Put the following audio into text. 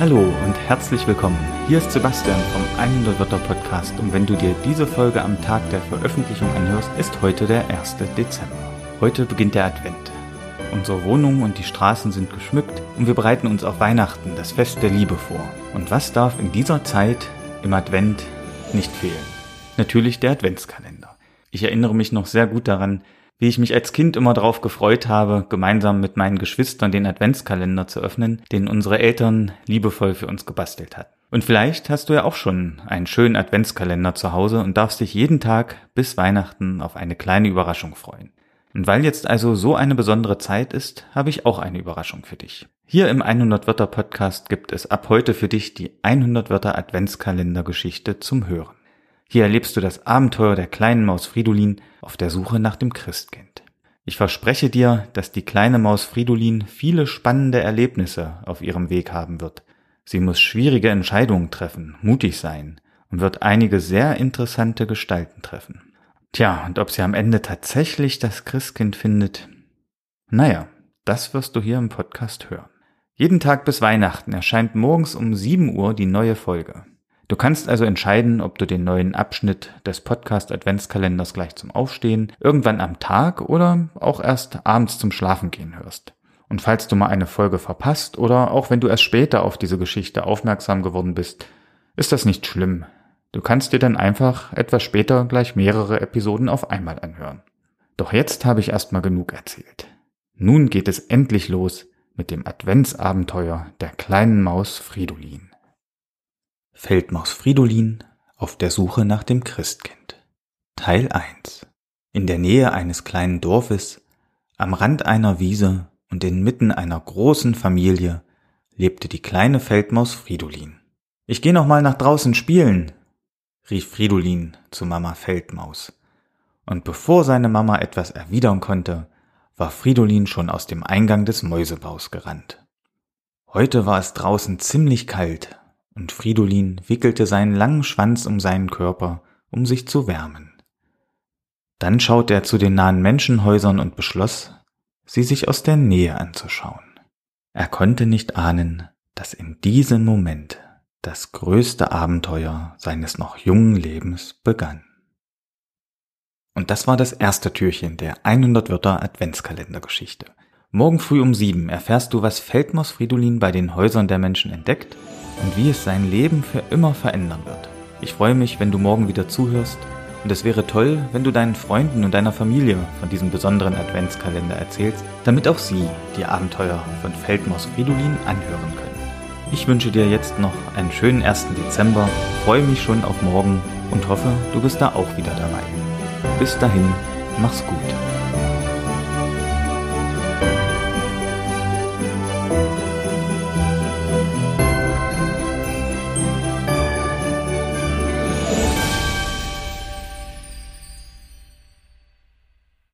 Hallo und herzlich willkommen. Hier ist Sebastian vom 100 Wörter Podcast und wenn du dir diese Folge am Tag der Veröffentlichung anhörst, ist heute der 1. Dezember. Heute beginnt der Advent. Unsere Wohnung und die Straßen sind geschmückt und wir bereiten uns auf Weihnachten, das Fest der Liebe vor. Und was darf in dieser Zeit im Advent nicht fehlen? Natürlich der Adventskalender. Ich erinnere mich noch sehr gut daran, wie ich mich als Kind immer darauf gefreut habe, gemeinsam mit meinen Geschwistern den Adventskalender zu öffnen, den unsere Eltern liebevoll für uns gebastelt hatten. Und vielleicht hast du ja auch schon einen schönen Adventskalender zu Hause und darfst dich jeden Tag bis Weihnachten auf eine kleine Überraschung freuen. Und weil jetzt also so eine besondere Zeit ist, habe ich auch eine Überraschung für dich. Hier im 100 Wörter Podcast gibt es ab heute für dich die 100 Wörter Adventskalender Geschichte zum Hören. Hier erlebst du das Abenteuer der kleinen Maus Fridolin auf der Suche nach dem Christkind. Ich verspreche dir, dass die kleine Maus Fridolin viele spannende Erlebnisse auf ihrem Weg haben wird. Sie muss schwierige Entscheidungen treffen, mutig sein und wird einige sehr interessante Gestalten treffen. Tja, und ob sie am Ende tatsächlich das Christkind findet, naja, das wirst du hier im Podcast hören. Jeden Tag bis Weihnachten erscheint morgens um 7 Uhr die neue Folge. Du kannst also entscheiden, ob du den neuen Abschnitt des Podcast Adventskalenders gleich zum Aufstehen, irgendwann am Tag oder auch erst abends zum Schlafengehen hörst. Und falls du mal eine Folge verpasst oder auch wenn du erst später auf diese Geschichte aufmerksam geworden bist, ist das nicht schlimm. Du kannst dir dann einfach etwas später gleich mehrere Episoden auf einmal anhören. Doch jetzt habe ich erstmal genug erzählt. Nun geht es endlich los mit dem Adventsabenteuer der kleinen Maus Fridolin. Feldmaus Fridolin auf der Suche nach dem Christkind. Teil 1 In der Nähe eines kleinen Dorfes, am Rand einer Wiese und inmitten einer großen Familie lebte die kleine Feldmaus Fridolin. Ich geh noch mal nach draußen spielen, rief Fridolin zu Mama Feldmaus. Und bevor seine Mama etwas erwidern konnte, war Fridolin schon aus dem Eingang des Mäusebaus gerannt. Heute war es draußen ziemlich kalt und Fridolin wickelte seinen langen Schwanz um seinen Körper, um sich zu wärmen. Dann schaute er zu den nahen Menschenhäusern und beschloss, sie sich aus der Nähe anzuschauen. Er konnte nicht ahnen, dass in diesem Moment das größte Abenteuer seines noch jungen Lebens begann. Und das war das erste Türchen der 100 Wörter Adventskalendergeschichte. Morgen früh um sieben erfährst du, was Feldmaus Fridolin bei den Häusern der Menschen entdeckt und wie es sein Leben für immer verändern wird. Ich freue mich, wenn du morgen wieder zuhörst und es wäre toll, wenn du deinen Freunden und deiner Familie von diesem besonderen Adventskalender erzählst, damit auch sie die Abenteuer von Feldmaus Fridolin anhören können. Ich wünsche dir jetzt noch einen schönen 1. Dezember, freue mich schon auf morgen und hoffe, du bist da auch wieder dabei. Bis dahin, mach's gut.